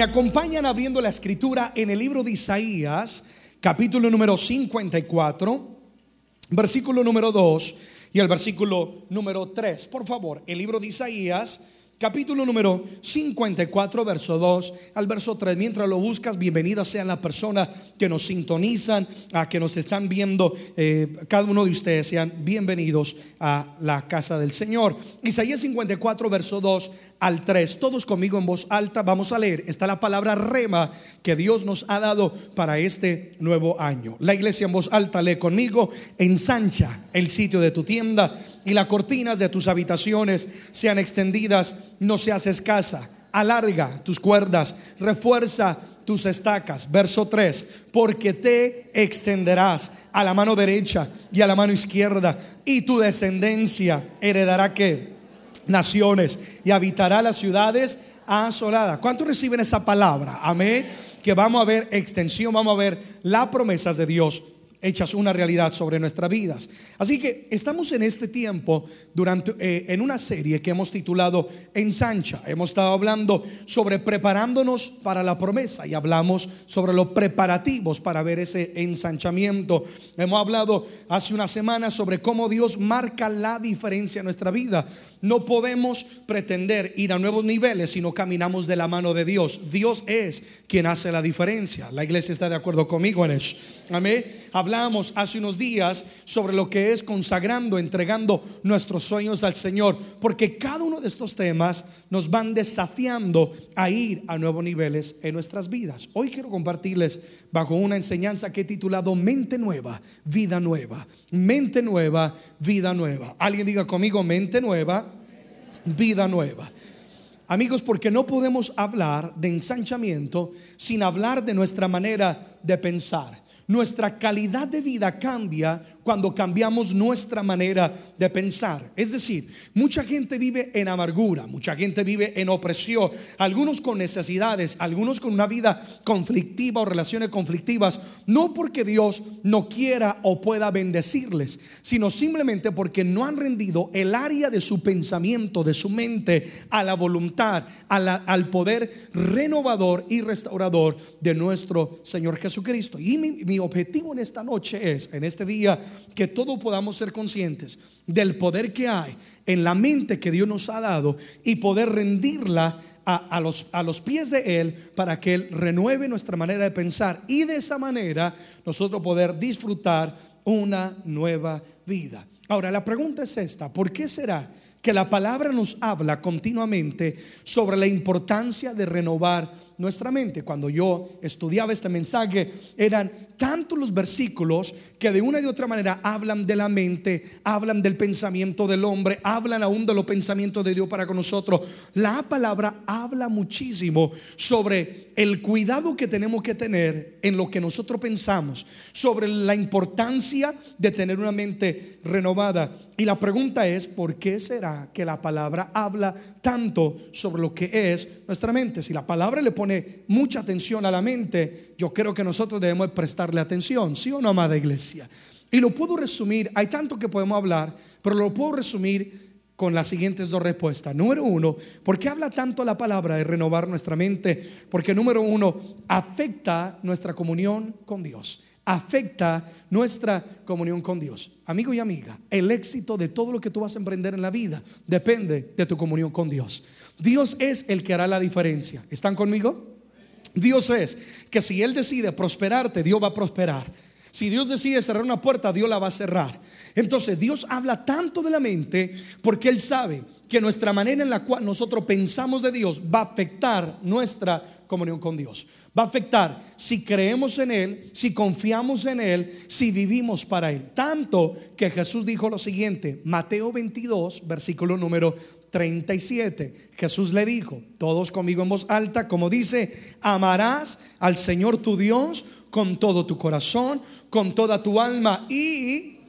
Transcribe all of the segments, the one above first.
Me acompañan abriendo la escritura en el libro de Isaías, capítulo número 54, versículo número 2 y el versículo número 3. Por favor, el libro de Isaías, capítulo número 54, verso 2 al verso 3. Mientras lo buscas, bienvenidas sean las personas que nos sintonizan, a que nos están viendo. Eh, cada uno de ustedes sean bienvenidos a la casa del Señor. Isaías 54, verso 2 al 3. Todos conmigo en voz alta vamos a leer. Está la palabra rema que Dios nos ha dado para este nuevo año. La iglesia en voz alta lee conmigo. Ensancha el sitio de tu tienda y las cortinas de tus habitaciones sean extendidas, no seas escasa. Alarga tus cuerdas, refuerza tus estacas. Verso 3, porque te extenderás a la mano derecha y a la mano izquierda y tu descendencia heredará que naciones y habitará las ciudades asoladas. ¿Cuántos reciben esa palabra? Amén. Que vamos a ver extensión, vamos a ver las promesas de Dios hechas una realidad sobre nuestras vidas. Así que estamos en este tiempo durante eh, en una serie que hemos titulado Ensancha. Hemos estado hablando sobre preparándonos para la promesa y hablamos sobre los preparativos para ver ese ensanchamiento. Hemos hablado hace una semana sobre cómo Dios marca la diferencia en nuestra vida. No podemos pretender ir a nuevos niveles si no caminamos de la mano de Dios. Dios es quien hace la diferencia. La iglesia está de acuerdo conmigo en eso. Amén. Hablamos hace unos días sobre lo que es consagrando, entregando nuestros sueños al Señor, porque cada uno de estos temas nos van desafiando a ir a nuevos niveles en nuestras vidas. Hoy quiero compartirles bajo una enseñanza que he titulado Mente Nueva, Vida Nueva. Mente Nueva, Vida Nueva. Alguien diga conmigo, mente nueva vida nueva. Amigos, porque no podemos hablar de ensanchamiento sin hablar de nuestra manera de pensar. Nuestra calidad de vida cambia cuando cambiamos nuestra manera de pensar. Es decir, mucha gente vive en amargura, mucha gente vive en opresión, algunos con necesidades, algunos con una vida conflictiva o relaciones conflictivas, no porque Dios no quiera o pueda bendecirles, sino simplemente porque no han rendido el área de su pensamiento, de su mente, a la voluntad, al poder renovador y restaurador de nuestro Señor Jesucristo. Y mi objetivo en esta noche es, en este día, que todos podamos ser conscientes del poder que hay en la mente que Dios nos ha dado y poder rendirla a, los, a los pies de Él para que Él renueve nuestra manera de pensar y de esa manera nosotros poder disfrutar una nueva vida. Ahora, la pregunta es esta, ¿por qué será que la palabra nos habla continuamente sobre la importancia de renovar nuestra mente. Cuando yo estudiaba este mensaje, eran tantos los versículos que de una y de otra manera hablan de la mente, hablan del pensamiento del hombre, hablan aún de los pensamientos de Dios para con nosotros. La palabra habla muchísimo sobre el cuidado que tenemos que tener en lo que nosotros pensamos, sobre la importancia de tener una mente renovada. Y la pregunta es, ¿por qué será que la palabra habla tanto sobre lo que es nuestra mente? Si la palabra le pone mucha atención a la mente, yo creo que nosotros debemos prestarle atención, ¿sí o no, amada iglesia? Y lo puedo resumir, hay tanto que podemos hablar, pero lo puedo resumir con las siguientes dos respuestas. Número uno, ¿por qué habla tanto la palabra de renovar nuestra mente? Porque número uno, afecta nuestra comunión con Dios. Afecta nuestra comunión con Dios. Amigo y amiga, el éxito de todo lo que tú vas a emprender en la vida depende de tu comunión con Dios. Dios es el que hará la diferencia. ¿Están conmigo? Dios es que si Él decide prosperarte, Dios va a prosperar. Si Dios decide cerrar una puerta, Dios la va a cerrar. Entonces Dios habla tanto de la mente porque Él sabe que nuestra manera en la cual nosotros pensamos de Dios va a afectar nuestra comunión con Dios. Va a afectar si creemos en Él, si confiamos en Él, si vivimos para Él. Tanto que Jesús dijo lo siguiente, Mateo 22, versículo número 37. Jesús le dijo, todos conmigo en voz alta, como dice, amarás al Señor tu Dios con todo tu corazón, con toda tu alma y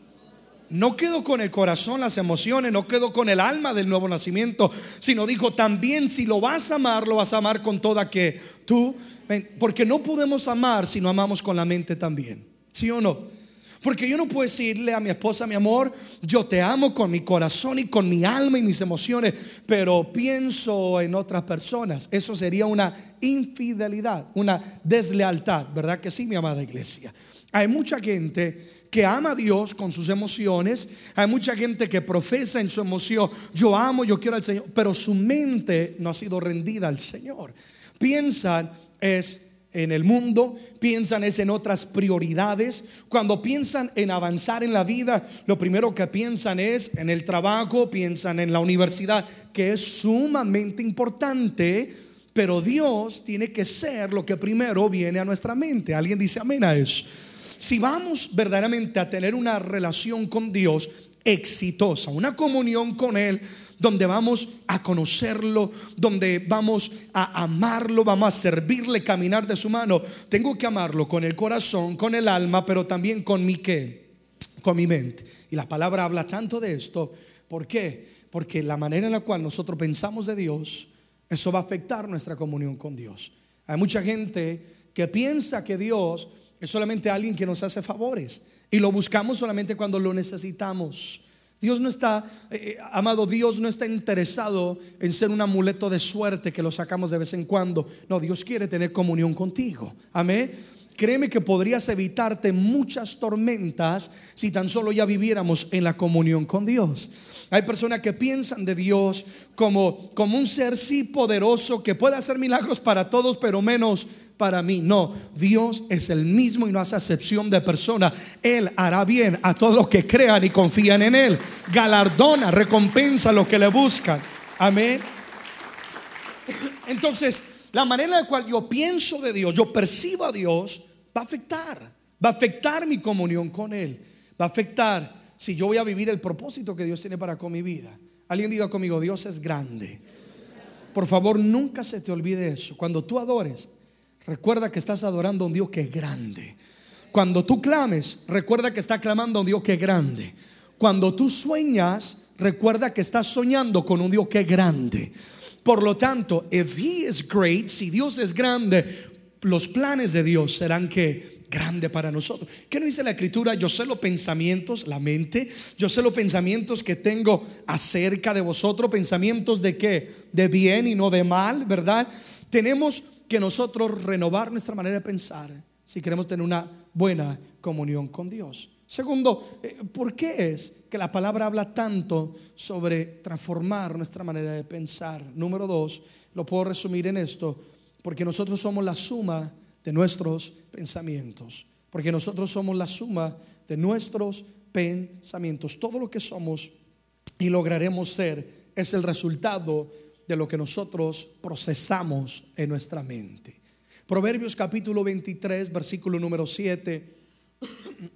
no quedó con el corazón, las emociones, no quedó con el alma del nuevo nacimiento, sino dijo también si lo vas a amar, lo vas a amar con toda que tú, porque no podemos amar si no amamos con la mente también, ¿sí o no? Porque yo no puedo decirle a mi esposa, mi amor, yo te amo con mi corazón y con mi alma y mis emociones, pero pienso en otras personas. Eso sería una infidelidad, una deslealtad, ¿verdad que sí, mi amada iglesia? Hay mucha gente que ama a Dios con sus emociones, hay mucha gente que profesa en su emoción, yo amo, yo quiero al Señor, pero su mente no ha sido rendida al Señor. Piensan es en el mundo, piensan es en otras prioridades. Cuando piensan en avanzar en la vida, lo primero que piensan es en el trabajo, piensan en la universidad, que es sumamente importante, pero Dios tiene que ser lo que primero viene a nuestra mente. ¿Alguien dice amén a eso? Si vamos verdaderamente a tener una relación con Dios, exitosa, una comunión con Él donde vamos a conocerlo, donde vamos a amarlo, vamos a servirle, caminar de su mano. Tengo que amarlo con el corazón, con el alma, pero también con mi qué, con mi mente. Y la palabra habla tanto de esto. ¿Por qué? Porque la manera en la cual nosotros pensamos de Dios, eso va a afectar nuestra comunión con Dios. Hay mucha gente que piensa que Dios es solamente alguien que nos hace favores y lo buscamos solamente cuando lo necesitamos. Dios no está, eh, eh, amado, Dios no está interesado en ser un amuleto de suerte que lo sacamos de vez en cuando. No, Dios quiere tener comunión contigo. Amén. Créeme que podrías evitarte muchas tormentas si tan solo ya viviéramos en la comunión con Dios. Hay personas que piensan de Dios como, como un ser sí poderoso que puede hacer milagros para todos, pero menos para mí. No, Dios es el mismo y no hace excepción de persona. Él hará bien a todos los que crean y confían en Él. Galardona, recompensa a los que le buscan. Amén. Entonces, la manera en la cual yo pienso de Dios, yo percibo a Dios, va a afectar. Va a afectar mi comunión con Él. Va a afectar si yo voy a vivir el propósito que Dios tiene para con mi vida. Alguien diga conmigo, Dios es grande. Por favor, nunca se te olvide eso. Cuando tú adores, recuerda que estás adorando a un Dios que es grande. Cuando tú clames, recuerda que estás clamando a un Dios que es grande. Cuando tú sueñas, recuerda que estás soñando con un Dios que es grande. Por lo tanto, if he is great, si Dios es grande, los planes de Dios serán que grande para nosotros. ¿Qué nos dice la escritura? Yo sé los pensamientos, la mente, yo sé los pensamientos que tengo acerca de vosotros, pensamientos de qué? De bien y no de mal, ¿verdad? Tenemos que nosotros renovar nuestra manera de pensar si queremos tener una buena comunión con Dios. Segundo, eh, ¿por qué es que la palabra habla tanto sobre transformar nuestra manera de pensar? Número dos, lo puedo resumir en esto, porque nosotros somos la suma de nuestros pensamientos, porque nosotros somos la suma de nuestros pensamientos. Todo lo que somos y lograremos ser es el resultado de lo que nosotros procesamos en nuestra mente. Proverbios capítulo 23, versículo número 7.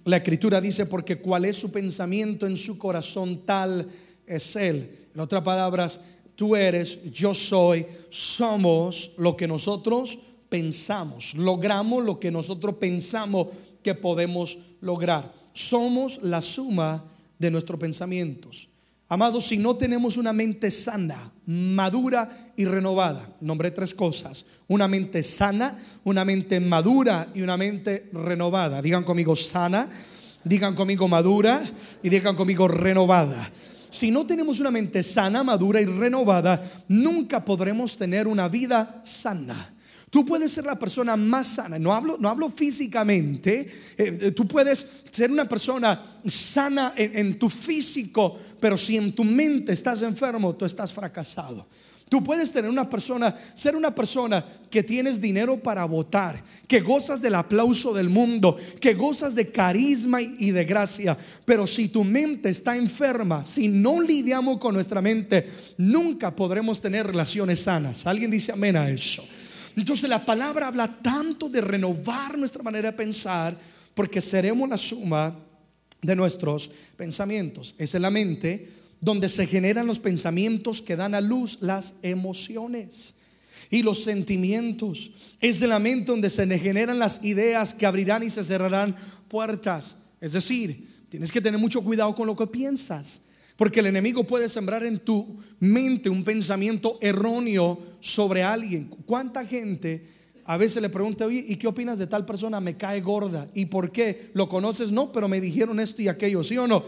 La escritura dice, porque cuál es su pensamiento en su corazón, tal es él. En otras palabras, tú eres, yo soy, somos lo que nosotros pensamos, logramos lo que nosotros pensamos que podemos lograr. Somos la suma de nuestros pensamientos. Amados, si no tenemos una mente sana, madura y renovada, nombré tres cosas, una mente sana, una mente madura y una mente renovada. Digan conmigo sana, digan conmigo madura y digan conmigo renovada. Si no tenemos una mente sana, madura y renovada, nunca podremos tener una vida sana. Tú puedes ser la persona más sana, no hablo, no hablo físicamente, eh, eh, tú puedes ser una persona sana en, tu físico, pero si en tu mente estás enfermo, tú estás fracasado. Tú puedes tener una persona, ser una persona que tienes dinero para votar, que gozas del aplauso del mundo, que gozas de carisma y de gracia, pero si tu mente está enferma, si no lidiamos con nuestra mente, nunca podremos tener relaciones sanas. ¿Alguien dice amén a eso? Entonces la palabra habla tanto de renovar nuestra manera de pensar porque seremos la suma de nuestros pensamientos. Es en la mente donde se generan los pensamientos que dan a luz las emociones y los sentimientos. Es en la mente donde se generan las ideas que abrirán y se cerrarán puertas. Es decir, tienes que tener mucho cuidado con lo que piensas. Porque el enemigo puede sembrar en tu mente un pensamiento erróneo sobre alguien. ¿Cuánta gente a veces le pregunto, oye, ¿y qué opinas de tal persona? Me cae gorda. ¿Y por qué? ¿Lo conoces? No, pero me dijeron esto y aquello, ¿sí o no?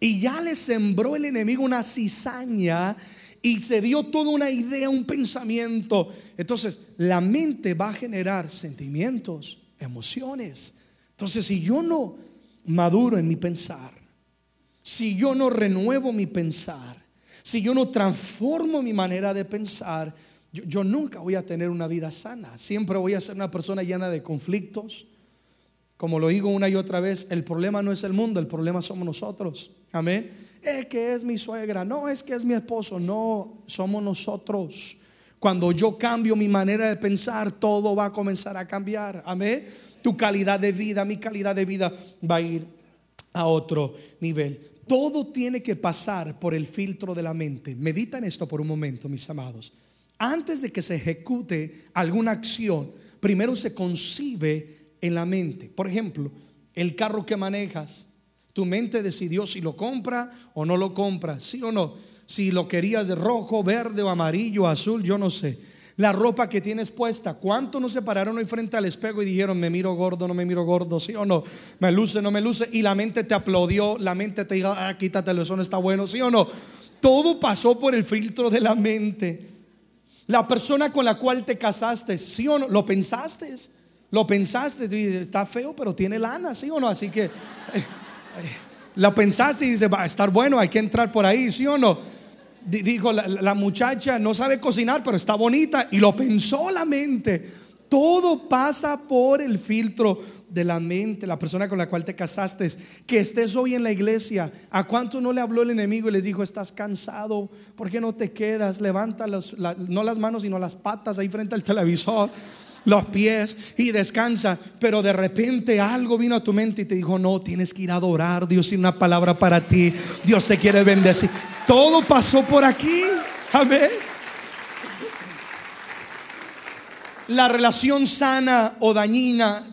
Y ya le sembró el enemigo una cizaña y se dio toda una idea, un pensamiento. Entonces, la mente va a generar sentimientos, emociones. Entonces, si yo no maduro en mi pensar, si yo no renuevo mi pensar, si yo no transformo mi manera de pensar, yo, nunca voy a tener una vida sana. Siempre voy a ser una persona llena de conflictos. Como lo digo una y otra vez, el problema no es el mundo, el problema somos nosotros. Amén. Es que es mi suegra, no es que es mi esposo, no, somos nosotros. Cuando yo cambio mi manera de pensar, todo va a comenzar a cambiar. Amén. Tu calidad de vida, mi calidad de vida va a ir a otro nivel. Todo tiene que pasar por el filtro de la mente. Medita en esto por un momento, mis amados. Antes de que se ejecute alguna acción, primero se concibe en la mente. Por ejemplo, el carro que manejas, tu mente decidió si lo compra o no lo compra, sí o no. Si lo querías de rojo, verde o amarillo, azul, yo no sé. La ropa que tienes puesta, ¿cuánto no se pararon hoy frente al espejo y dijeron, me miro gordo, no me miro gordo, sí o no? Me luce, no me luce. Y la mente te aplaudió, la mente te dijo, ah, quítatelo, eso no está bueno, sí o no. Todo pasó por el filtro de la mente. La persona con la cual te casaste, ¿sí o no? ¿Lo pensaste? ¿Lo pensaste? Está feo, pero tiene lana, ¿sí o no? Así que eh, eh, lo pensaste y dice, va a estar bueno, hay que entrar por ahí, ¿sí o no? Dijo, la muchacha no sabe cocinar, pero está bonita y lo pensó la mente. Todo pasa por el filtro de la mente, la persona con la cual te casaste, que estés hoy en la iglesia. ¿A cuánto no le habló el enemigo y les dijo, estás cansado? ¿Por qué no te quedas? Levanta no las manos, sino las patas ahí frente al televisor, los pies y descansa. Pero de repente algo vino a tu mente y te dijo, no, tienes que ir a adorar. Dios tiene una palabra para ti. Dios te quiere bendecir. Todo pasó por aquí. Amén. la relación sana o dañina,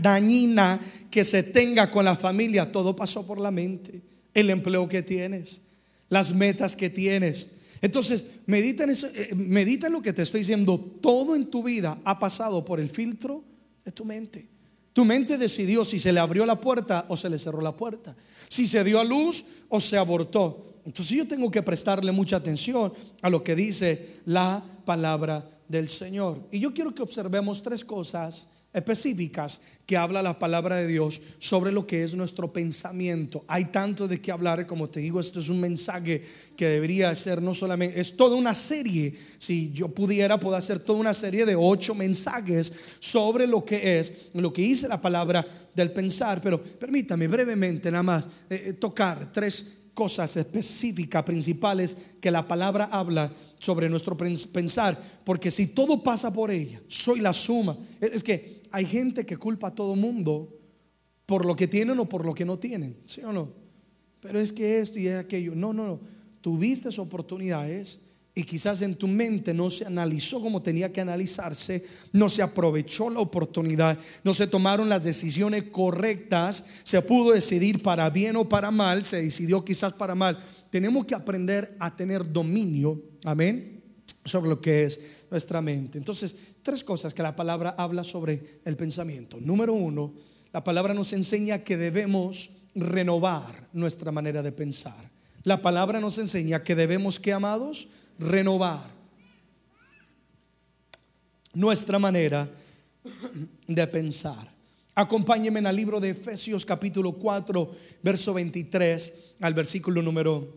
dañina que se tenga con la familia, todo pasó por la mente. El empleo que tienes, las metas que tienes. Entonces, medita en, eso, eh, lo que te estoy diciendo. Todo en tu vida ha pasado por el filtro de tu mente. Tu mente decidió si se le abrió la puerta o se le cerró la puerta. Si se dio a luz o se abortó. Entonces yo tengo que prestarle mucha atención a lo que dice la palabra del Señor. Y yo quiero que observemos tres cosas específicas que habla la palabra de Dios sobre lo que es nuestro pensamiento. Hay tanto de qué hablar, como te digo, esto es un mensaje que debería ser no solamente, es toda una serie, si yo pudiera, puedo hacer toda una serie de ocho mensajes sobre lo que es, lo que dice la palabra del pensar, pero permítame brevemente nada más eh, eh, tocar tres cosas específicas, principales que la palabra habla sobre nuestro pensar, porque si todo pasa por ella, soy la suma. Es que hay gente que culpa a todo mundo por lo que tienen o por lo que no tienen, ¿sí o no? Pero es que esto y aquello, no, no, no, tuviste oportunidades y quizás en tu mente no se analizó como tenía que analizarse, no se aprovechó la oportunidad, no se tomaron las decisiones correctas, se pudo decidir para bien o para mal, se decidió quizás para mal. Tenemos que aprender a tener dominio, amén, sobre lo que es nuestra mente. Entonces, tres cosas que la palabra habla sobre el pensamiento. Número uno, la palabra nos enseña que debemos renovar nuestra manera de pensar. La palabra nos enseña que debemos, que amados, renovar nuestra manera de pensar. Acompáñenme al libro de Efesios capítulo 4, verso 23 al versículo número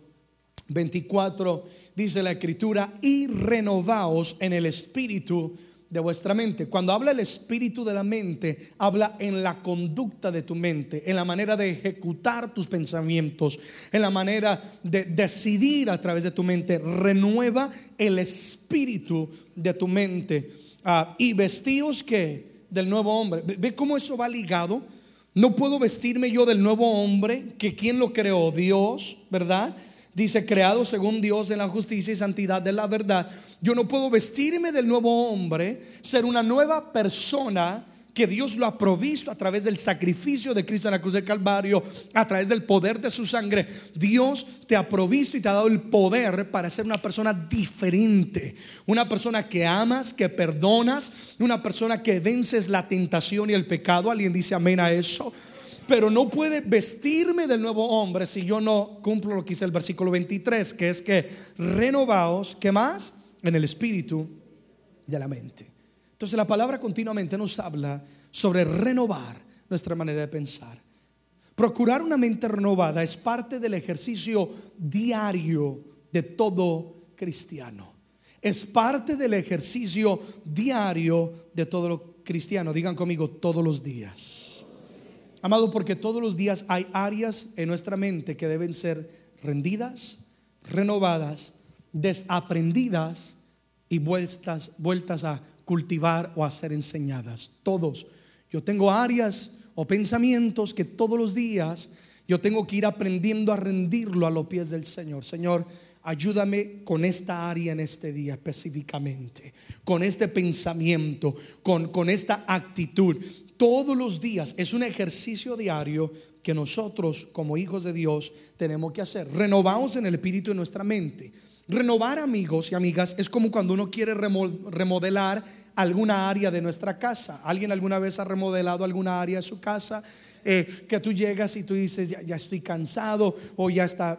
24. Dice la escritura, y renovaos en el espíritu de vuestra mente. Cuando habla el espíritu de la mente, habla en la conducta de tu mente, en la manera de ejecutar tus pensamientos, en la manera de decidir a través de tu mente. Renueva el espíritu de tu mente. Ah, y vestidos que del nuevo hombre. ¿Ve cómo eso va ligado? No puedo vestirme yo del nuevo hombre, que quien lo creó, Dios, ¿verdad? Dice, creado según Dios en la justicia y santidad de la verdad. Yo no puedo vestirme del nuevo hombre, ser una nueva persona que Dios lo ha provisto a través del sacrificio de Cristo en la cruz del Calvario, a través del poder de su sangre. Dios te ha provisto y te ha dado el poder para ser una persona diferente, una persona que amas, que perdonas, una persona que vences la tentación y el pecado. ¿Alguien dice amén a eso? Pero no puede vestirme del nuevo hombre si yo no cumplo lo que dice el versículo 23, que es que renovaos, ¿qué más? En el espíritu de la mente. Entonces la palabra continuamente nos habla sobre renovar nuestra manera de pensar. Procurar una mente renovada es parte del ejercicio diario de todo cristiano. Es parte del ejercicio diario de todo cristiano. Digan conmigo todos los días. Amado, porque todos los días hay áreas en nuestra mente que deben ser rendidas, renovadas, desaprendidas y vueltas, vueltas a cultivar o a ser enseñadas. Todos. Yo tengo áreas o pensamientos que todos los días yo tengo que ir aprendiendo a rendirlo a los pies del Señor. Señor, ayúdame con esta área en este día específicamente, con este pensamiento, con, con esta actitud todos los días. Es un ejercicio diario que nosotros como hijos de Dios tenemos que hacer. Renovamos en el espíritu de nuestra mente. Renovar amigos y amigas es como cuando uno quiere remodelar alguna área de nuestra casa. ¿Alguien alguna vez ha remodelado alguna área de su casa? Eh, que tú llegas y tú dices, ya, estoy cansado, o ya está,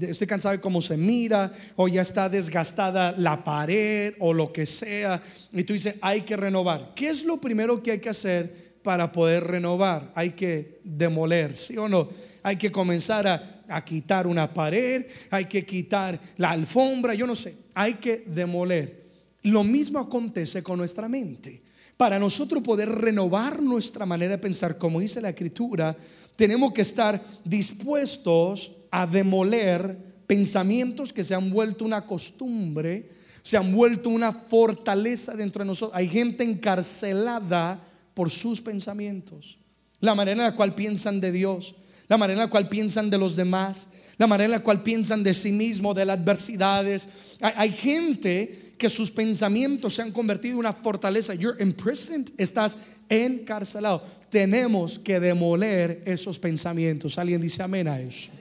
estoy cansado de cómo se mira, o ya está desgastada la pared, o lo que sea, y tú dices, hay que renovar. ¿Qué es lo primero que hay que hacer? Para poder renovar. Hay que demoler, ¿sí o no? Hay que comenzar a, quitar una pared, hay que quitar la alfombra, yo no sé, hay que demoler. Lo mismo acontece con nuestra mente. Para nosotros poder renovar nuestra manera de pensar, como dice la escritura, tenemos que estar dispuestos a demoler pensamientos que se han vuelto una costumbre, se han vuelto una fortaleza dentro de nosotros. Hay gente encarcelada por sus pensamientos, la manera en la cual piensan de Dios, la manera en la cual piensan de los demás, la manera en la cual piensan de sí mismo, de las adversidades. Hay, gente que sus pensamientos se han convertido en una fortaleza. You're imprisoned, estás encarcelado. Tenemos que demoler esos pensamientos. Alguien dice amén a eso.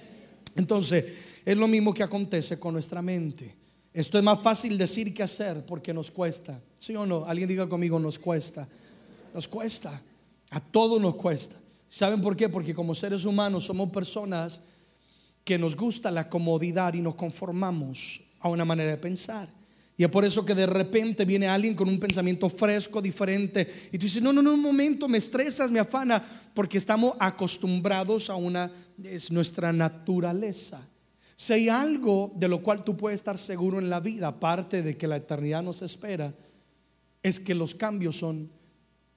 Entonces, es lo mismo que acontece con nuestra mente. Esto es más fácil decir que hacer porque nos cuesta. ¿Sí o no? Alguien diga conmigo, nos cuesta. Nos cuesta, a todos nos cuesta. ¿Saben por qué? Porque como seres humanos somos personas que nos gusta la comodidad y nos conformamos a una manera de pensar. Y es por eso que de repente viene alguien con un pensamiento fresco, diferente, y tú dices, no, no, no, un momento, me estresas, me afana, porque estamos acostumbrados a una, es nuestra naturaleza. Si hay algo de lo cual tú puedes estar seguro en la vida, aparte de que la eternidad nos espera, es que los cambios son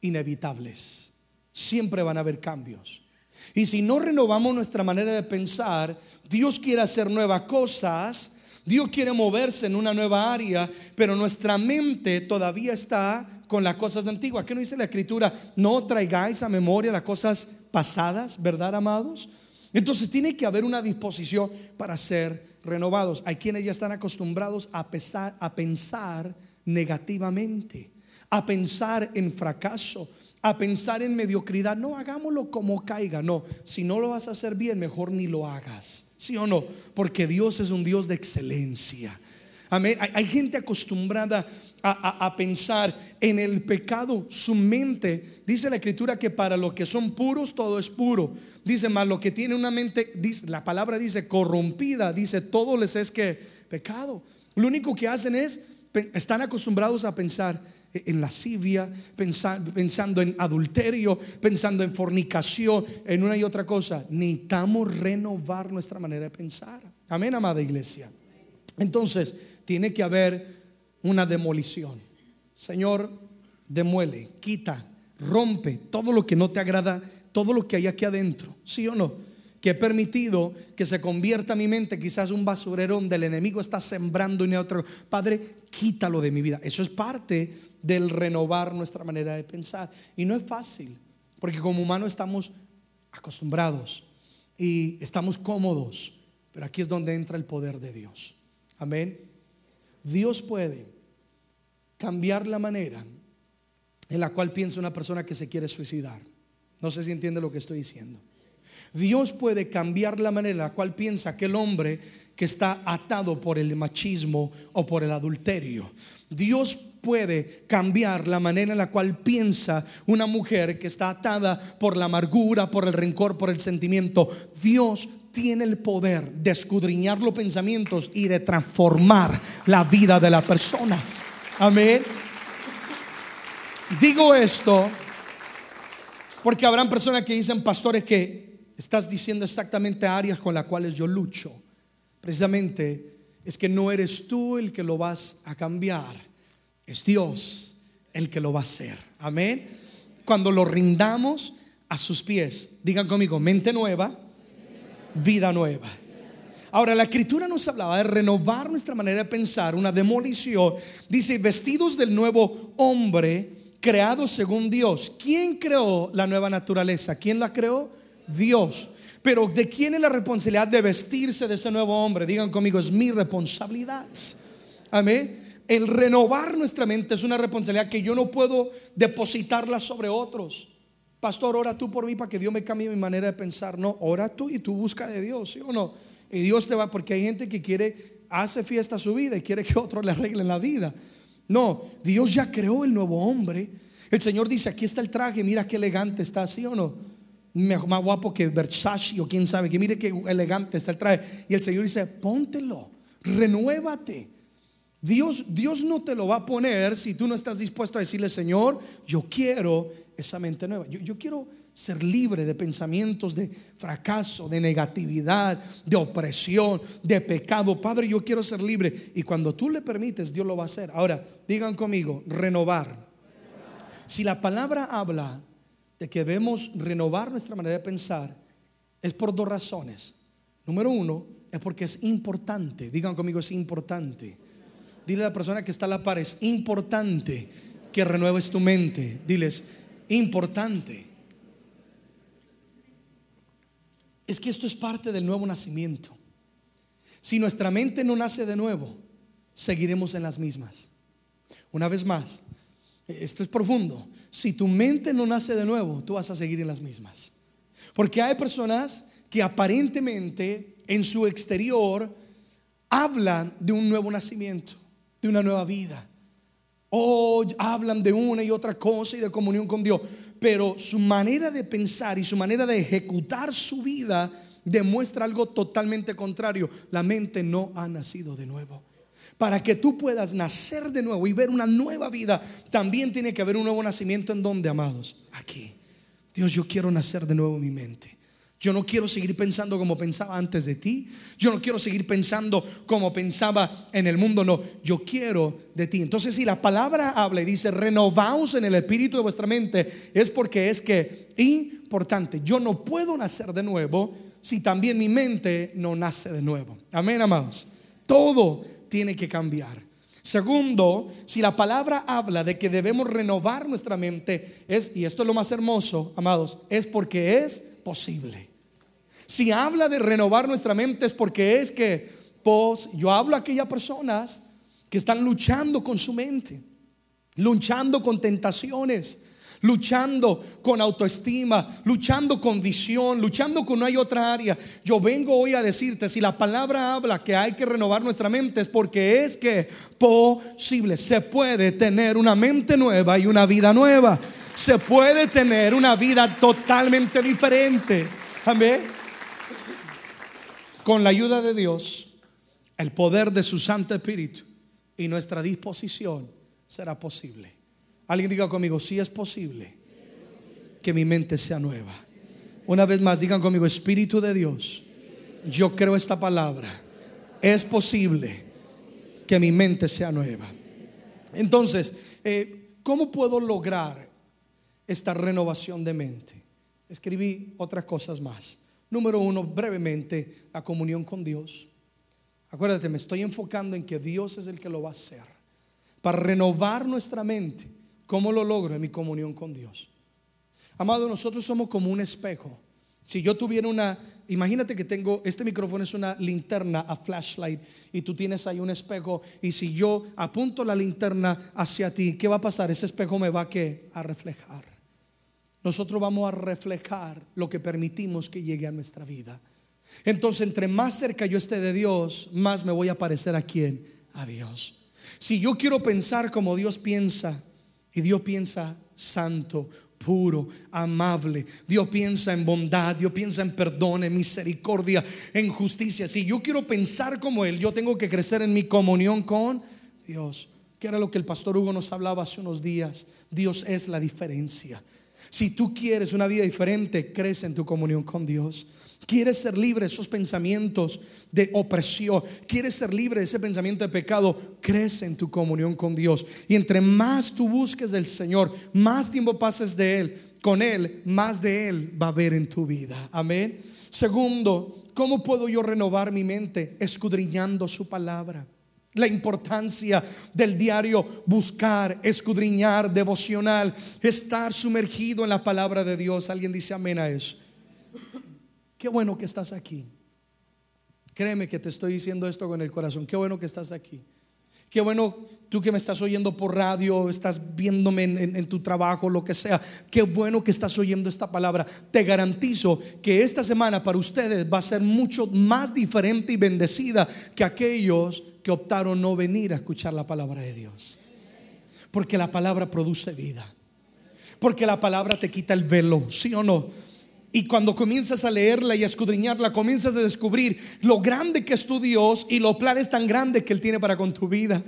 inevitables. Siempre van a haber cambios. Y si no renovamos nuestra manera de pensar, Dios quiere hacer nuevas cosas, Dios quiere moverse en una nueva área, pero nuestra mente todavía está con las cosas antiguas. ¿Qué no dice la escritura? No traigáis a memoria las cosas pasadas, ¿verdad, amados? Entonces tiene que haber una disposición para ser renovados. Hay quienes ya están acostumbrados a, a pensar negativamente a pensar en fracaso, a pensar en mediocridad. No hagámoslo como caiga, no. Si no lo vas a hacer bien, mejor ni lo hagas. ¿Sí o no? Porque Dios es un Dios de excelencia. Amén. Hay, gente acostumbrada a, pensar en el pecado. Su mente, dice la escritura que para los que son puros todo es puro. Dice más, lo que tiene una mente, dice, la palabra dice corrompida, dice todo les es que pecado. Lo único que hacen es, están acostumbrados a pensar en lascivia, pensando en adulterio, pensando en fornicación, en una y otra cosa. Necesitamos renovar nuestra manera de pensar. Amén, amada iglesia. Entonces, tiene que haber una demolición. Señor, demuele, quita, rompe todo lo que no te agrada, todo lo que hay aquí adentro. ¿Sí o no? Que he permitido que se convierta mi mente quizás un basurero donde el enemigo está sembrando y otro. Padre, quítalo de mi vida. Eso es parte del renovar nuestra manera de pensar. Y no es fácil, porque como humanos estamos acostumbrados y estamos cómodos, pero aquí es donde entra el poder de Dios. Amén. Dios puede cambiar la manera en la cual piensa una persona que se quiere suicidar. No sé si entiende lo que estoy diciendo. Dios puede cambiar la manera en la cual piensa aquel hombre que está atado por el machismo o por el adulterio. Dios puede cambiar la manera en la cual piensa una mujer que está atada por la amargura, por el rencor, por el sentimiento. Dios tiene el poder de escudriñar los pensamientos y de transformar la vida de las personas. Amén. Digo esto porque habrán personas que dicen, pastores, que estás diciendo exactamente áreas con las cuales yo lucho. Precisamente es que no eres tú el que lo vas a cambiar, es Dios el que lo va a hacer. Amén. Cuando lo rindamos a sus pies, digan conmigo, mente nueva, vida nueva. Ahora, la escritura nos hablaba de renovar nuestra manera de pensar, una demolición. Dice, vestidos del nuevo hombre creado según Dios. ¿Quién creó la nueva naturaleza? ¿Quién la creó? Dios. Pero ¿de quién es la responsabilidad de vestirse de ese nuevo hombre? Digan conmigo, es mi responsabilidad. Amén. El renovar nuestra mente es una responsabilidad que yo no puedo depositarla sobre otros. Pastor, ora tú por mí para que Dios me cambie mi manera de pensar. No, ora tú y tú busca de Dios, ¿sí o no? Y Dios te va, porque hay gente que quiere, hace fiesta a su vida y quiere que otros le arreglen la vida. No, Dios ya creó el nuevo hombre. El Señor dice, aquí está el traje, mira qué elegante está, ¿sí o no? Más guapo que Versace o quién sabe, que mire qué elegante está el traje. Y el Señor dice, póntelo, renuévate. Dios, Dios no te lo va a poner si tú no estás dispuesto a decirle, Señor, yo quiero esa mente nueva. Yo, yo quiero ser libre de pensamientos de fracaso, de negatividad, de opresión, de pecado. Padre, yo quiero ser libre. Y cuando tú le permites, Dios lo va a hacer. Ahora, digan conmigo, renovar. Si la palabra habla de que debemos renovar nuestra manera de pensar, es por dos razones. Número uno, es porque es importante. Digan conmigo, es importante. Dile a la persona que está a la par, es importante que renueves tu mente. Diles, importante. es que esto es parte del nuevo nacimiento. Si nuestra mente no nace de nuevo, seguiremos en las mismas. Una vez más, esto es profundo. Si tu mente no nace de nuevo, tú vas a seguir en las mismas. Porque hay personas que aparentemente en su exterior hablan de un nuevo nacimiento, de una nueva vida. O hablan de una y otra cosa y de comunión con Dios pero su manera de pensar y su manera de ejecutar su vida demuestra algo totalmente contrario. La mente no ha nacido de nuevo. Para que tú puedas nacer de nuevo y ver una nueva vida, también tiene que haber un nuevo nacimiento en donde, amados, aquí. Dios, yo quiero nacer de nuevo en mi mente. Yo no quiero seguir pensando como pensaba antes de ti. Yo no quiero seguir pensando como pensaba en el mundo. No, yo quiero de ti. Entonces, si la palabra habla y dice, renovaos en el espíritu de vuestra mente, es porque es que importante. Yo no puedo nacer de nuevo si también mi mente no nace de nuevo. Amén, amados. Todo tiene que cambiar. Segundo, si la palabra habla de que debemos renovar nuestra mente, es, y esto es lo más hermoso, amados, es porque es posible. Si habla de renovar nuestra mente es porque es que pues, yo hablo a aquellas personas que están luchando con su mente, luchando con tentaciones, luchando con autoestima, luchando con visión, luchando con no hay otra área. Yo vengo hoy a decirte, si la palabra habla que hay que renovar nuestra mente es porque es que posible, se puede tener una mente nueva y una vida nueva. Se puede tener una vida totalmente diferente. Amén con la ayuda de Dios, el poder de su Santo Espíritu y nuestra disposición será posible. Alguien diga conmigo, si es posible que mi mente sea nueva. Una vez más, digan conmigo, Espíritu de Dios, yo creo esta palabra. Es posible que mi mente sea nueva. Entonces, eh, ¿cómo puedo lograr esta renovación de mente? Escribí otras cosas más. Número uno, brevemente, la comunión con Dios. Acuérdate, me estoy enfocando en que Dios es el que lo va a hacer. Para renovar nuestra mente, ¿cómo lo logro? En mi comunión con Dios. Amado, nosotros somos como un espejo. Si yo tuviera una, imagínate que tengo, este micrófono es una linterna a flashlight y tú tienes ahí un espejo y si yo apunto la linterna hacia ti, ¿qué va a pasar? Ese espejo me va a, ¿qué? a reflejar. Nosotros vamos a reflejar lo que permitimos que llegue a nuestra vida. Entonces, entre más cerca yo esté de Dios, más me voy a parecer a quién? A Dios. Si yo quiero pensar como Dios piensa, y Dios piensa santo, puro, amable. Dios piensa en bondad, Dios piensa en perdón, en misericordia, en justicia. Si yo quiero pensar como Él, yo tengo que crecer en mi comunión con Dios. Que era lo que el pastor Hugo nos hablaba hace unos días. Dios es la diferencia. Si tú quieres una vida diferente, crece en tu comunión con Dios. Quieres ser libre de esos pensamientos de opresión. Quieres ser libre de ese pensamiento de pecado. Crece en tu comunión con Dios. Y entre más tú busques del Señor, más tiempo pases de Él, con Él, más de Él va a haber en tu vida. Amén. Segundo, ¿cómo puedo yo renovar mi mente? Escudriñando su palabra. La importancia del diario buscar, escudriñar, devocional, estar sumergido en la palabra de Dios. Alguien dice amén a eso. Qué bueno que estás aquí. Créeme que te estoy diciendo esto con el corazón. Qué bueno que estás aquí. Qué bueno tú que me estás oyendo por radio, estás viéndome en, tu trabajo, lo que sea. Qué bueno que estás oyendo esta palabra. Te garantizo que esta semana para ustedes va a ser mucho más diferente y bendecida que aquellos que optaron no venir a escuchar la palabra de Dios. Porque la palabra produce vida. Porque la palabra te quita el velo, ¿sí o no? Y cuando comienzas a leerla y a escudriñarla, comienzas a descubrir lo grande que es tu Dios y los planes tan grandes que Él tiene para con tu vida.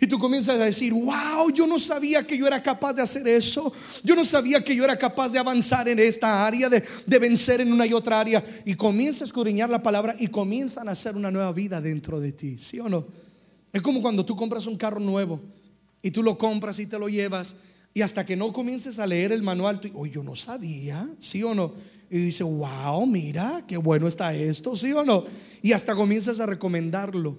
Y tú comienzas a decir, wow, yo no sabía que yo era capaz de hacer eso. Yo no sabía que yo era capaz de avanzar en esta área, de, de vencer en una y otra área. Y comienza a escudriñar la palabra y comienzan a hacer una nueva vida dentro de ti. ¿Sí o no? Es como cuando tú compras un carro nuevo y tú lo compras y te lo llevas. Y hasta que no comiences a leer el manual, tú, oh, yo no sabía, ¿sí o no? Y dice, wow, mira, qué bueno está esto, ¿sí o no? Y hasta comienzas a recomendarlo.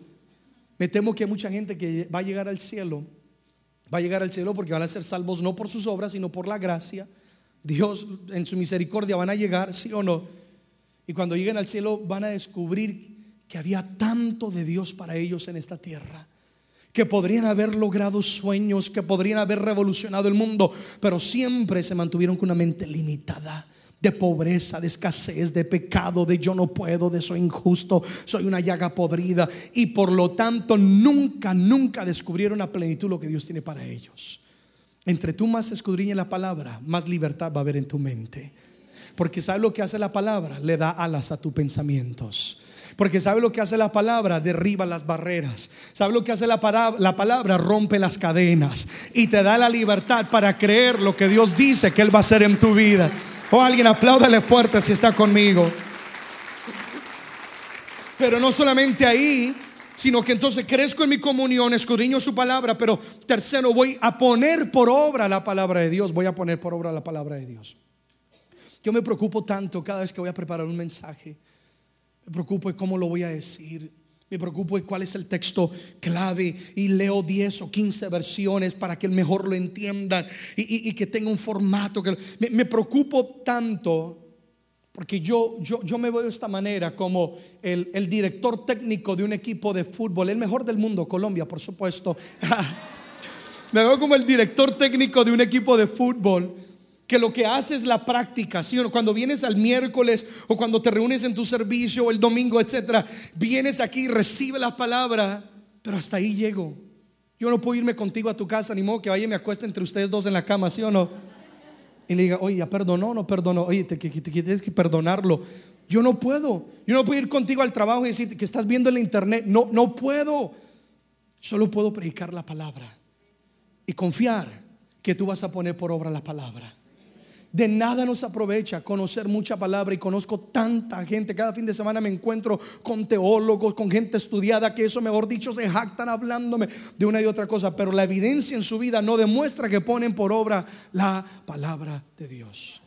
Me temo que hay mucha gente que va a llegar al cielo, va a llegar al cielo porque van a ser salvos no por sus obras, sino por la gracia. Dios en su misericordia van a llegar, sí o no. Y cuando lleguen al cielo van a descubrir que había tanto de Dios para ellos en esta tierra que podrían haber logrado sueños, que podrían haber revolucionado el mundo, pero siempre se mantuvieron con una mente limitada de pobreza, de escasez, de pecado, de yo no puedo, de soy injusto, soy una llaga podrida. Y por lo tanto nunca, nunca descubrieron a plenitud lo que Dios tiene para ellos. Entre tú más escudriñes la palabra, más libertad va a haber en tu mente. Porque sabe lo que hace la palabra? Le da alas a tus pensamientos. Porque sabe lo que hace la palabra, derriba las barreras. Sabe lo que hace la palabra, la palabra rompe las cadenas y te da la libertad para creer lo que Dios dice que Él va a hacer en tu vida. O oh, alguien apláudale fuerte si está conmigo. Pero no solamente ahí, sino que entonces crezco en mi comunión, escudriño su palabra, pero tercero, voy a poner por obra la palabra de Dios, voy a poner por obra la palabra de Dios. Yo me preocupo tanto cada vez que voy a preparar un mensaje, me preocupo de cómo lo voy a decir, me preocupo de cuál es el texto clave y leo 10 o 15 versiones para que mejor lo entiendan y, que tenga un formato. Que, me, preocupo tanto porque yo, yo, yo me veo de esta manera como el, el director técnico de un equipo de fútbol, el mejor del mundo, Colombia, por supuesto. me veo como el director técnico de un equipo de fútbol que lo que hace es la práctica, ¿sí? Cuando vienes al miércoles o cuando te reúnes en tu servicio o el domingo, etcétera, vienes aquí, recibe la palabra, pero hasta ahí llego. Yo no puedo irme contigo a tu casa, ni modo que vaya y me acueste entre ustedes dos en la cama, ¿sí o no? Y le diga, oye, ya perdonó, no perdonó, oye, te, tienes que perdonarlo. Yo no puedo, yo no puedo ir contigo al trabajo y decir que estás viendo en la internet, no, no puedo. Solo puedo predicar la palabra y confiar que tú vas a poner por obra la palabra. De nada nos aprovecha conocer mucha palabra y conozco tanta gente. Cada fin de semana me encuentro con teólogos, con gente estudiada que eso, mejor dicho, se jactan hablándome de una y otra cosa. Pero la evidencia en su vida no demuestra que ponen por obra la palabra de Dios.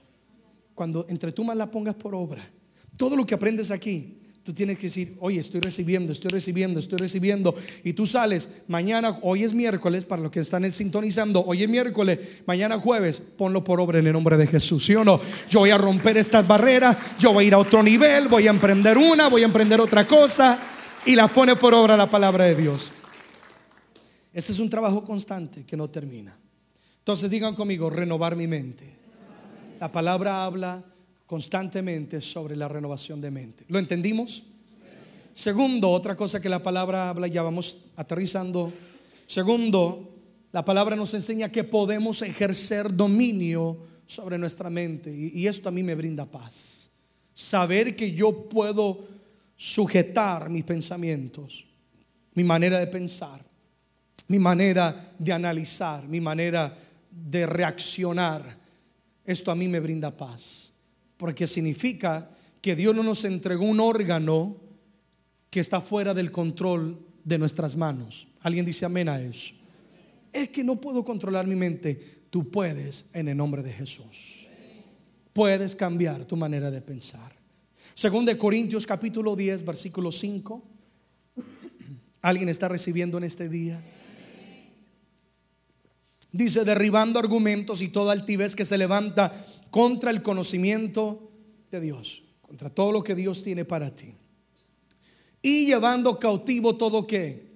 Cuando entre tú más la pongas por obra, todo lo que aprendes aquí Tú tienes que decir, oye, estoy recibiendo, estoy recibiendo, estoy recibiendo. Y tú sales mañana, hoy es miércoles, para los que están sintonizando, hoy es miércoles, mañana jueves, ponlo por obra en el nombre de Jesús. ¿Sí o no? Yo voy a romper estas barreras, yo voy a ir a otro nivel, voy a emprender una, voy a emprender otra cosa. Y la pone por obra la palabra de Dios. Este es un trabajo constante que no termina. Entonces digan conmigo, renovar mi mente. La palabra habla constantemente sobre la renovación de mente. ¿Lo entendimos? Segundo, otra cosa que la palabra habla, ya vamos aterrizando. Segundo, la palabra nos enseña que podemos ejercer dominio sobre nuestra mente y, esto a mí me brinda paz. Saber que yo puedo sujetar mis pensamientos, mi manera de pensar, mi manera de analizar, mi manera de reaccionar. Esto a mí me brinda paz porque significa que Dios no nos entregó un órgano que está fuera del control de nuestras manos. ¿Alguien dice amén a eso? Es que no puedo controlar mi mente. Tú puedes en el nombre de Jesús. Puedes cambiar tu manera de pensar. Según de Corintios capítulo 10, versículo 5. ¿Alguien está recibiendo en este día? Dice, derribando argumentos y toda altivez que se levanta contra el conocimiento de Dios, contra todo lo que Dios tiene para ti. Y llevando cautivo todo que,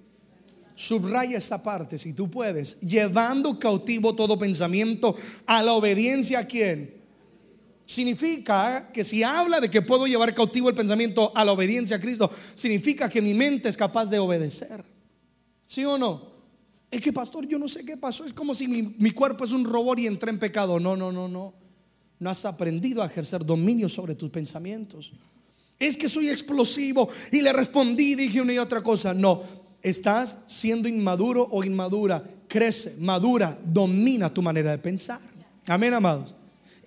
subraya esa parte si tú puedes, llevando cautivo todo pensamiento a la obediencia a quién. Significa que si habla de que puedo llevar cautivo el pensamiento a la obediencia a Cristo, significa que mi mente es capaz de obedecer. ¿Sí o no? Es que pastor, yo no sé qué pasó. Es como si mi, mi cuerpo es un robot y entré en pecado. No, no, no, no no has aprendido a ejercer dominio sobre tus pensamientos. Es que soy explosivo y le respondí, dije una y otra cosa. No, estás siendo inmaduro o inmadura. Crece, madura, domina tu manera de pensar. Amén, amados.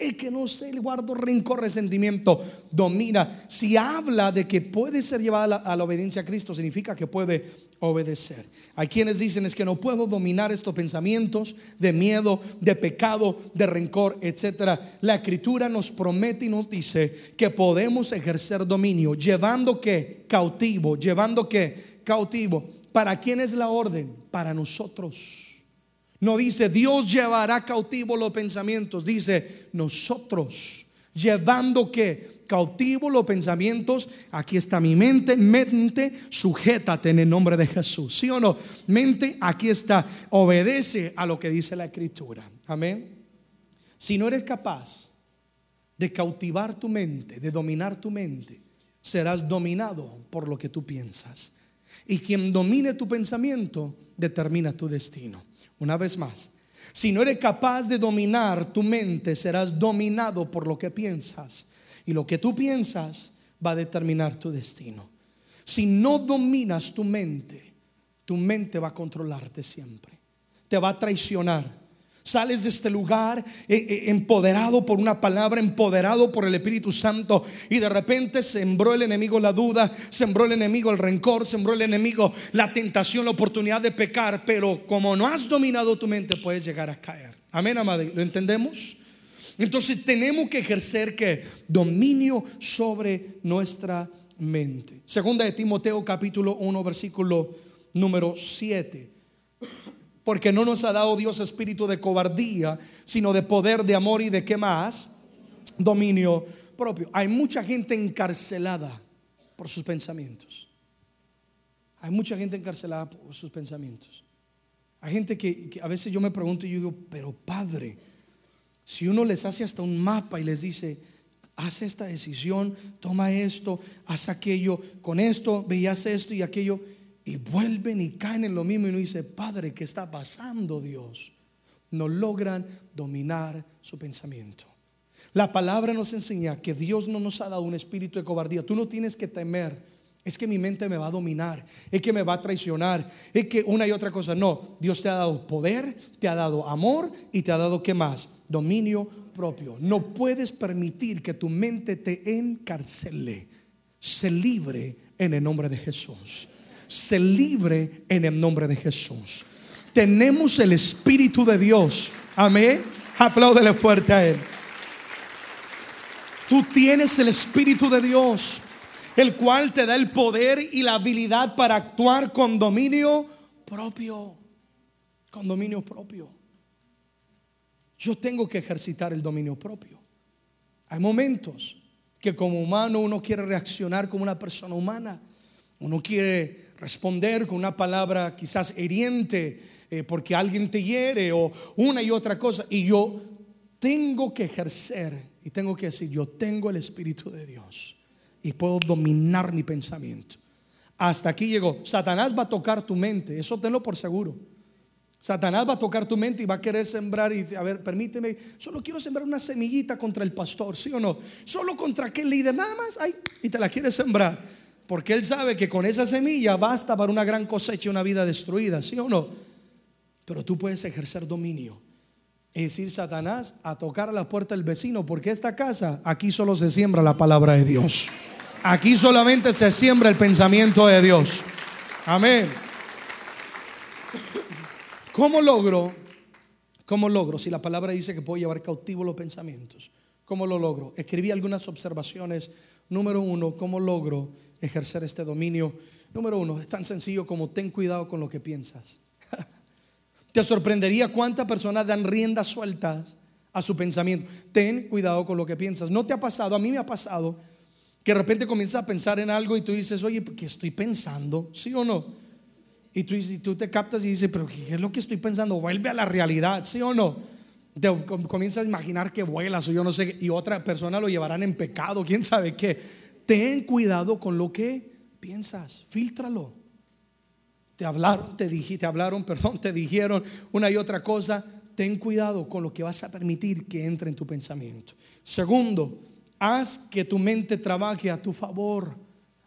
Es que no sé, guardo rencor, resentimiento. Domina. Si habla de que puede ser llevada a la obediencia a Cristo, significa que puede obedecer. Hay quienes dicen es que no puedo dominar estos pensamientos de miedo, de pecado, de rencor, etcétera. La escritura nos promete y nos dice que podemos ejercer dominio llevando que cautivo, llevando que cautivo. ¿Para quién es la orden? Para nosotros. No dice Dios llevará cautivo los pensamientos, dice nosotros llevando que cautivo los pensamientos. Aquí está mi mente. Mente, sujétate en el nombre de Jesús. ¿Sí o no? Mente, aquí está. Obedece a lo que dice la escritura. Amén. Si no eres capaz de cautivar tu mente, de dominar tu mente, serás dominado por lo que tú piensas. Y quien domine tu pensamiento determina tu destino. Una vez más, si no eres capaz de dominar tu mente, serás dominado por lo que piensas. Y lo que tú piensas va a determinar tu destino. Si no dominas tu mente, tu mente va a controlarte siempre. Te va a traicionar. Sales de este lugar eh, eh, empoderado por una palabra, empoderado por el Espíritu Santo y de repente sembró el enemigo la duda, sembró el enemigo el rencor, sembró el enemigo la tentación, la oportunidad de pecar, pero como no has dominado tu mente puedes llegar a caer. Amén, amado. ¿Lo entendemos? Entonces tenemos que ejercer que dominio sobre nuestra mente. Segunda de Timoteo capítulo 1 versículo número 7. Porque no nos ha dado Dios espíritu de cobardía, sino de poder, de amor y de qué más? Dominio propio. Hay mucha gente encarcelada por sus pensamientos. Hay mucha gente encarcelada por sus pensamientos. Hay gente que, a veces yo me pregunto y yo digo, pero Padre, si uno les hace hasta un mapa y les dice, haz esta decisión, toma esto, haz aquello, con esto, veías esto y aquello, y vuelven y caen en lo mismo y uno dice, Padre, ¿qué está pasando Dios? No logran dominar su pensamiento. La palabra nos enseña que Dios no nos ha dado un espíritu de cobardía. Tú no tienes que temer. Es que mi mente me va a dominar, es que me va a traicionar, es que una y otra cosa. No, Dios te ha dado poder, te ha dado amor y te ha dado qué más? dominio propio. No puedes permitir que tu mente te encarcele. Se libre en el nombre de Jesús. Se libre en el nombre de Jesús. Tenemos el Espíritu de Dios. Amén. Apláudele fuerte a Él. Tú tienes el Espíritu de Dios. el cual te da el poder y la habilidad para actuar con dominio propio. Con dominio propio. Yo tengo que ejercitar el dominio propio. Hay momentos que como humano uno quiere reaccionar como una persona humana. Uno quiere responder con una palabra quizás hiriente eh, porque alguien te hiere o una y otra cosa. Y yo tengo que ejercer y tengo que decir, yo tengo el Espíritu de Dios y puedo dominar mi pensamiento. Hasta aquí llegó. Satanás va a tocar tu mente, eso tenlo por seguro. Satanás va a tocar tu mente y va a querer sembrar y a ver, permíteme, solo quiero sembrar una semillita contra el pastor, ¿sí o no? Solo contra aquel líder, nada más, ay, y te la quiere sembrar. Porque él sabe que con esa semilla basta para una gran cosecha y una vida destruida, ¿sí o no? Pero tú puedes ejercer dominio. Es decir, Satanás a tocar a la puerta del vecino, porque esta casa, aquí solo se siembra la palabra de Dios. Aquí solamente se siembra el pensamiento de Dios. Amén. ¿Cómo logro? ¿Cómo logro? Si la palabra dice que puedo llevar cautivo los pensamientos, ¿cómo lo logro? Escribí algunas observaciones. Número uno, ¿cómo logro ejercer este dominio? Número uno, es tan sencillo como ten cuidado con lo que piensas. Te sorprendería cuántas personas dan riendas sueltas a su pensamiento. Ten cuidado con lo que piensas. ¿No te ha pasado? A mí me ha pasado que de repente comienzas a pensar en algo y tú dices, oye, ¿qué estoy pensando? ¿Sí o no? Y tú, y tú te captas y dices, pero ¿qué es lo que estoy pensando? Vuelve a la realidad, ¿sí o no? Comienzas a imaginar que vuelas o yo no sé, y otra persona lo llevarán en pecado, quién sabe qué. Ten cuidado con lo que piensas, filtralo te hablaron, te te hablaron, perdón, te dijeron una y otra cosa, ten cuidado con lo que vas a permitir que entre en tu pensamiento. Segundo, haz que tu mente trabaje a tu favor.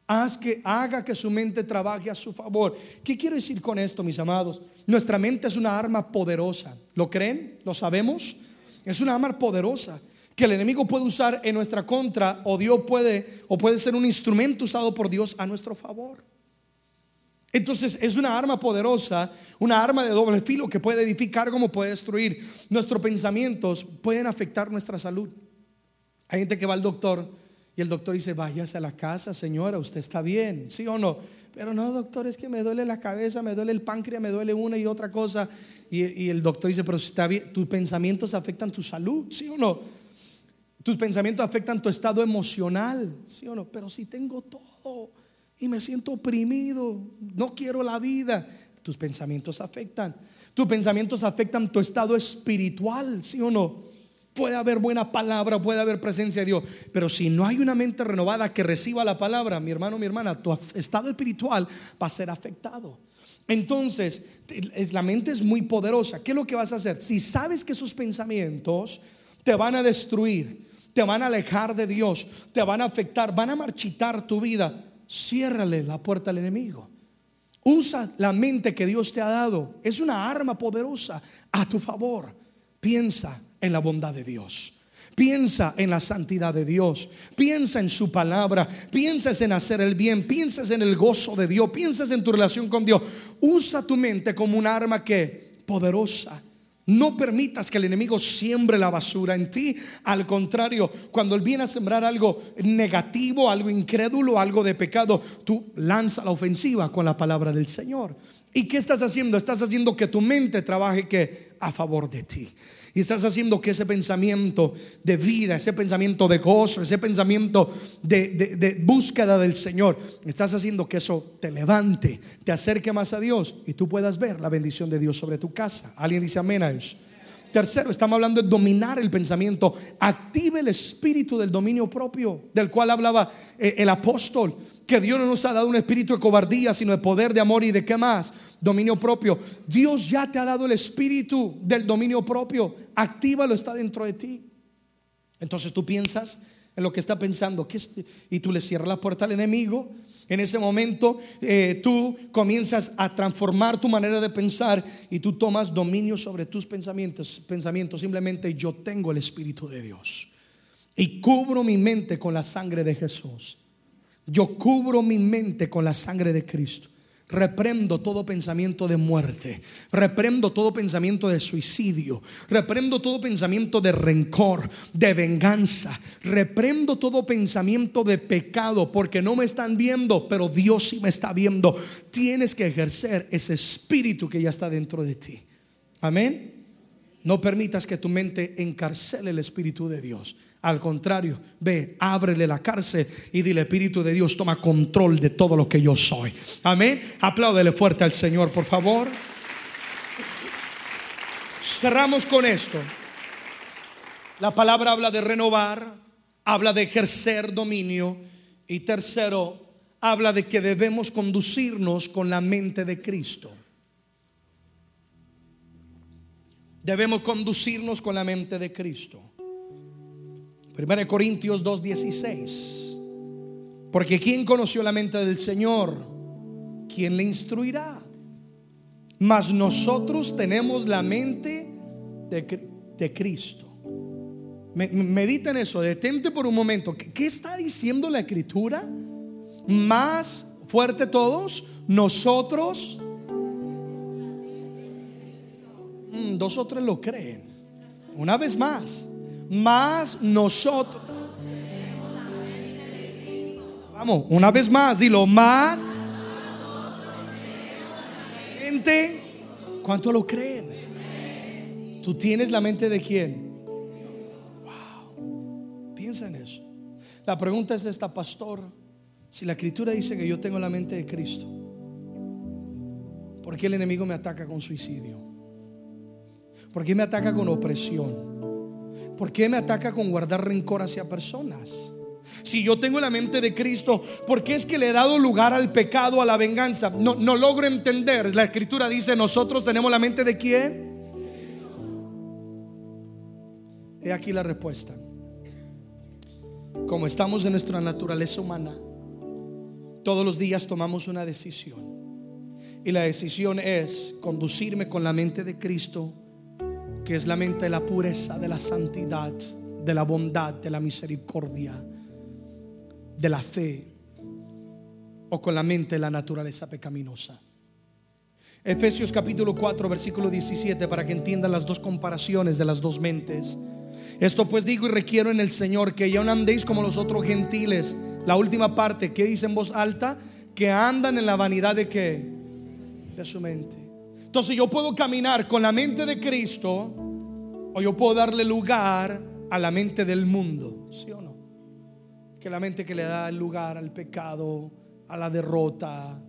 Haz que haga que su mente trabaje a su favor. ¿Qué quiero decir con esto, mis amados? Nuestra mente es una arma poderosa. ¿Lo creen? ¿Lo sabemos? Es una arma poderosa que el enemigo puede usar en nuestra contra o Dios puede o puede ser un instrumento usado por Dios a nuestro favor. Entonces es una arma poderosa, una arma de doble filo que puede edificar como puede destruir. Nuestros pensamientos pueden afectar nuestra salud. Hay gente que va al doctor y el doctor dice, váyase a la casa, señora, usted está bien, ¿sí o no? Pero no, doctor, es que me duele la cabeza, me duele el páncreas, me duele una y otra cosa. Y, el doctor dice, pero está bien, tus pensamientos afectan tu salud, ¿sí o no? Tus pensamientos afectan tu estado emocional, ¿sí o no? Pero si tengo todo y me siento oprimido, no quiero la vida. Tus pensamientos afectan. Tus pensamientos afectan tu estado espiritual, ¿sí o no? Puede haber buena palabra, puede haber presencia de Dios, pero si no hay una mente renovada que reciba la palabra, mi hermano, mi hermana, tu estado espiritual va a ser afectado. Entonces, la mente es muy poderosa. ¿Qué es lo que vas a hacer? Si sabes que esos pensamientos te van a destruir, te van a alejar de Dios, te van a afectar, van a marchitar tu vida, ciérrale la puerta al enemigo. Usa la mente que Dios te ha dado. Es una arma poderosa a tu favor. Piensa en la bondad de Dios. Piensa en la santidad de Dios. Piensa en su palabra. Piensas en hacer el bien. Piensas en el gozo de Dios. Piensas en tu relación con Dios. Usa tu mente como un arma que poderosa no permitas que el enemigo siembre la basura en ti. Al contrario, cuando él viene a sembrar algo negativo, algo incrédulo, algo de pecado, tú lanza la ofensiva con la palabra del Señor. ¿Y qué estás haciendo? Estás haciendo que tu mente trabaje que a favor de ti. Y estás haciendo que ese pensamiento de vida, ese pensamiento de gozo, ese pensamiento de, búsqueda del Señor, estás haciendo que eso te levante, te acerque más a Dios y tú puedas ver la bendición de Dios sobre tu casa. ¿Alguien dice amén a eso? Tercero, estamos hablando de dominar el pensamiento. Active el espíritu del dominio propio, del cual hablaba eh, el apóstol que Dios no nos ha dado un espíritu de cobardía, sino de poder, de amor y de qué más, dominio propio. Dios ya te ha dado el espíritu del dominio propio. Actívalo, está dentro de ti. Entonces tú piensas en lo que está pensando y tú le cierras la puerta al enemigo. En ese momento eh, tú comienzas a transformar tu manera de pensar y tú tomas dominio sobre tus pensamientos. Pensamientos simplemente yo tengo el espíritu de Dios y cubro mi mente con la sangre de Jesús. Yo cubro mi mente con la sangre de Cristo. Reprendo todo pensamiento de muerte. Reprendo todo pensamiento de suicidio. Reprendo todo pensamiento de rencor, de venganza. Reprendo todo pensamiento de pecado porque no me están viendo, pero Dios sí me está viendo. Tienes que ejercer ese espíritu que ya está dentro de ti. Amén. No permitas que tu mente encarcele el espíritu de Dios. Al contrario, ve, ábrele la cárcel y dile, Espíritu de Dios, toma control de todo lo que yo soy. Amén. Apláudele fuerte al Señor, por favor. Cerramos con esto. La palabra habla de renovar, habla de ejercer dominio y tercero, habla de que debemos conducirnos con la mente de Cristo. Debemos conducirnos con la mente de Cristo. 1 Corintios 2:16. Porque ¿quién conoció la mente del Señor? ¿Quién le instruirá? Mas nosotros tenemos la mente de, Cristo. Medita en eso, detente por un momento. ¿Qué, está diciendo la escritura? Más fuerte todos, nosotros, mm, dos o tres lo creen. Una vez más, más nosotros. Vamos, una vez más, dilo, más. Gente, ¿cuánto lo creen? ¿Tú tienes la mente de quién? Wow, piensa en eso. La pregunta es esta, pastor. Si la escritura dice que yo tengo la mente de Cristo, ¿por qué el enemigo me ataca con suicidio? ¿Por qué me ataca con opresión? ¿Por qué me ataca con guardar rencor hacia personas? Si yo tengo la mente de Cristo, ¿por qué es que le he dado lugar al pecado, a la venganza? No, no logro entender. La escritura dice, nosotros tenemos la mente de quién? He aquí la respuesta. Como estamos en nuestra naturaleza humana, todos los días tomamos una decisión. Y la decisión es conducirme con la mente de Cristo que es la mente de la pureza, de la santidad, de la bondad, de la misericordia, de la fe, o con la mente de la naturaleza pecaminosa. Efesios capítulo 4, versículo 17, para que entiendan las dos comparaciones de las dos mentes. Esto pues digo y requiero en el Señor que ya no andéis como los otros gentiles. La última parte que dice en voz alta, que andan en la vanidad de qué? De su mente. Entonces yo puedo caminar con la mente de Cristo o yo puedo darle lugar a la mente del mundo, ¿sí o no? Que la mente que le da lugar al pecado, a la derrota,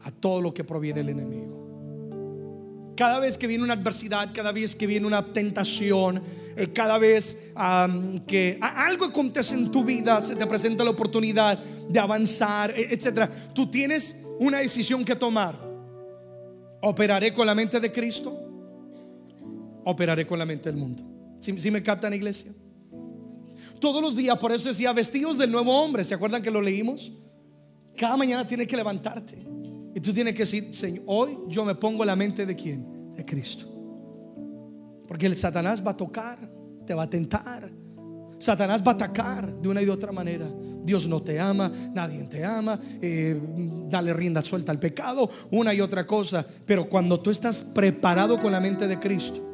a todo lo que proviene del enemigo. Cada vez que viene una adversidad, cada vez que viene una tentación, eh, cada vez que algo acontece en tu vida, se te presenta la oportunidad de avanzar, e, etcétera, tú tienes una decisión que tomar. ¿Operaré con la mente de Cristo? ¿Operaré con la mente del mundo? Si me captan, iglesia? Todos los días, por eso decía, vestidos del nuevo hombre. ¿Se acuerdan que lo leímos? Cada mañana tienes que levantarte. Y tú tienes que decir, Señor, hoy yo me pongo la mente de quién? De Cristo. Porque el Satanás va a tocar, te va a tentar, Satanás va a atacar de una y de otra manera. Dios no te ama, nadie te ama, eh, dale rienda suelta al pecado, una y otra cosa. Pero cuando tú estás preparado con la mente de Cristo,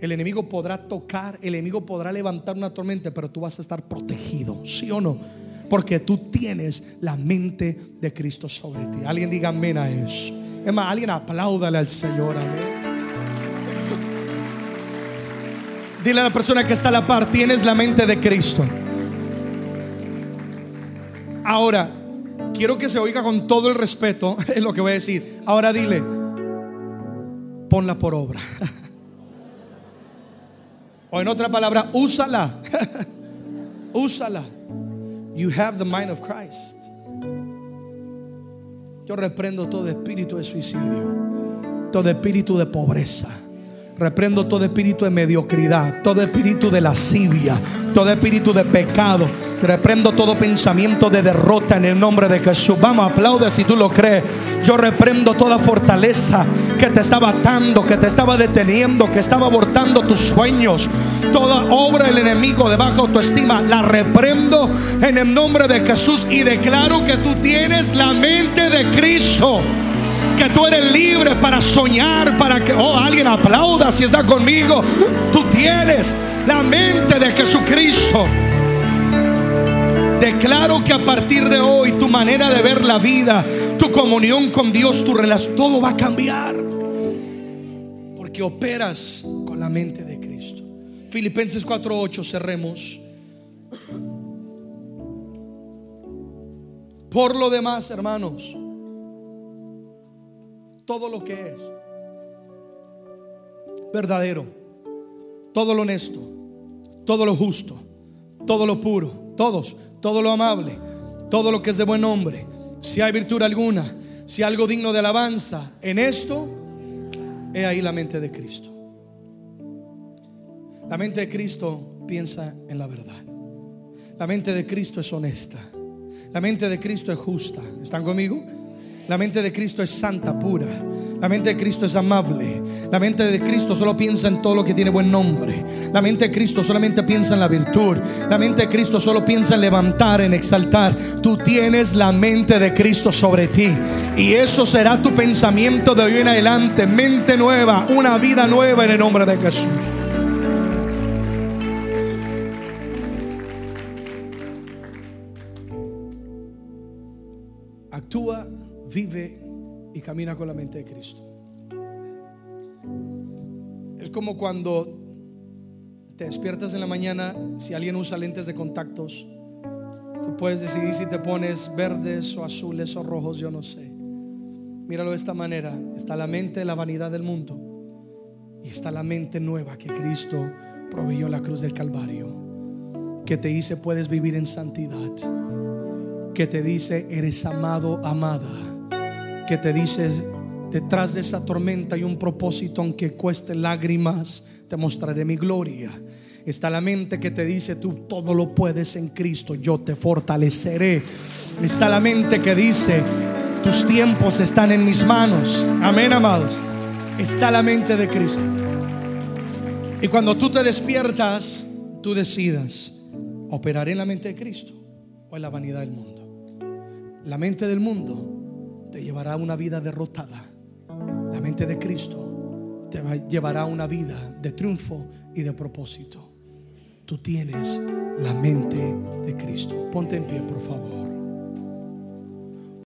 el enemigo podrá tocar, el enemigo podrá levantar una tormenta, pero tú vas a estar protegido, ¿sí o no? Porque tú tienes la mente de Cristo sobre ti. Alguien diga amén a eso. Es más, alguien apláudale al Señor, amén. Dile a la persona que está a la par, tienes la mente de Cristo. Ahora, quiero que se oiga con todo el respeto en lo que voy a decir. Ahora dile, ponla por obra. O en otra palabra, úsala. úsala. You have the mind of Christ. Yo reprendo todo espíritu de suicidio, todo espíritu de pobreza Reprendo todo espíritu de mediocridad, todo espíritu de lascivia, todo espíritu de pecado. Reprendo todo pensamiento de derrota en el nombre de Jesús. Vamos, aplaude si tú lo crees. Yo reprendo toda fortaleza que te estaba atando, que te estaba deteniendo, que estaba abortando tus sueños. Toda obra del enemigo de baja autoestima la reprendo en el nombre de Jesús y declaro que tú tienes la mente de Cristo. Que tú eres libre para soñar, para que, oh, alguien aplauda si está conmigo. Tú tienes la mente de Jesucristo. Declaro que a partir de hoy tu manera de ver la vida, tu comunión con Dios, tu relación, todo va a cambiar. Porque operas con la mente de Cristo. Filipenses 4:8, cerremos. Por lo demás, hermanos, todo lo que es verdadero, todo lo honesto, todo lo justo, todo lo puro, todos, todo lo amable, todo lo que es de buen nombre, si hay virtud alguna, si algo digno de alabanza, en esto, he ahí la mente de Cristo. La mente de Cristo piensa en la verdad. La mente de Cristo es honesta. La mente de Cristo es justa. ¿Están conmigo? La mente de Cristo es santa, pura. La mente de Cristo es amable. La mente de Cristo solo piensa en todo lo que tiene buen nombre. La mente de Cristo solamente piensa en la virtud. La mente de Cristo solo piensa en levantar, en exaltar. Tú tienes la mente de Cristo sobre ti. Y eso será tu pensamiento de hoy en adelante. Mente nueva, una vida nueva en el nombre de Jesús. Vive y camina con la mente de Cristo. Es como cuando te despiertas en la mañana, si alguien usa lentes de contactos, tú puedes decidir si te pones verdes o azules o rojos, yo no sé. Míralo de esta manera, está la mente, la vanidad del mundo y está la mente nueva que Cristo proveyó en la cruz del Calvario, que te dice puedes vivir en santidad que te dice, eres amado, amada. Que te dice, detrás de esa tormenta hay un propósito, aunque cueste lágrimas, te mostraré mi gloria. Está la mente que te dice, tú todo lo puedes en Cristo, yo te fortaleceré. Está la mente que dice, tus tiempos están en mis manos. Amén, amados. Está la mente de Cristo. Y cuando tú te despiertas, tú decidas, operaré en la mente de Cristo o en la vanidad del mundo. La mente del mundo te llevará a una vida derrotada. La mente de Cristo te llevará a una vida de triunfo y de propósito. Tú tienes la mente de Cristo. Ponte en pie, por favor.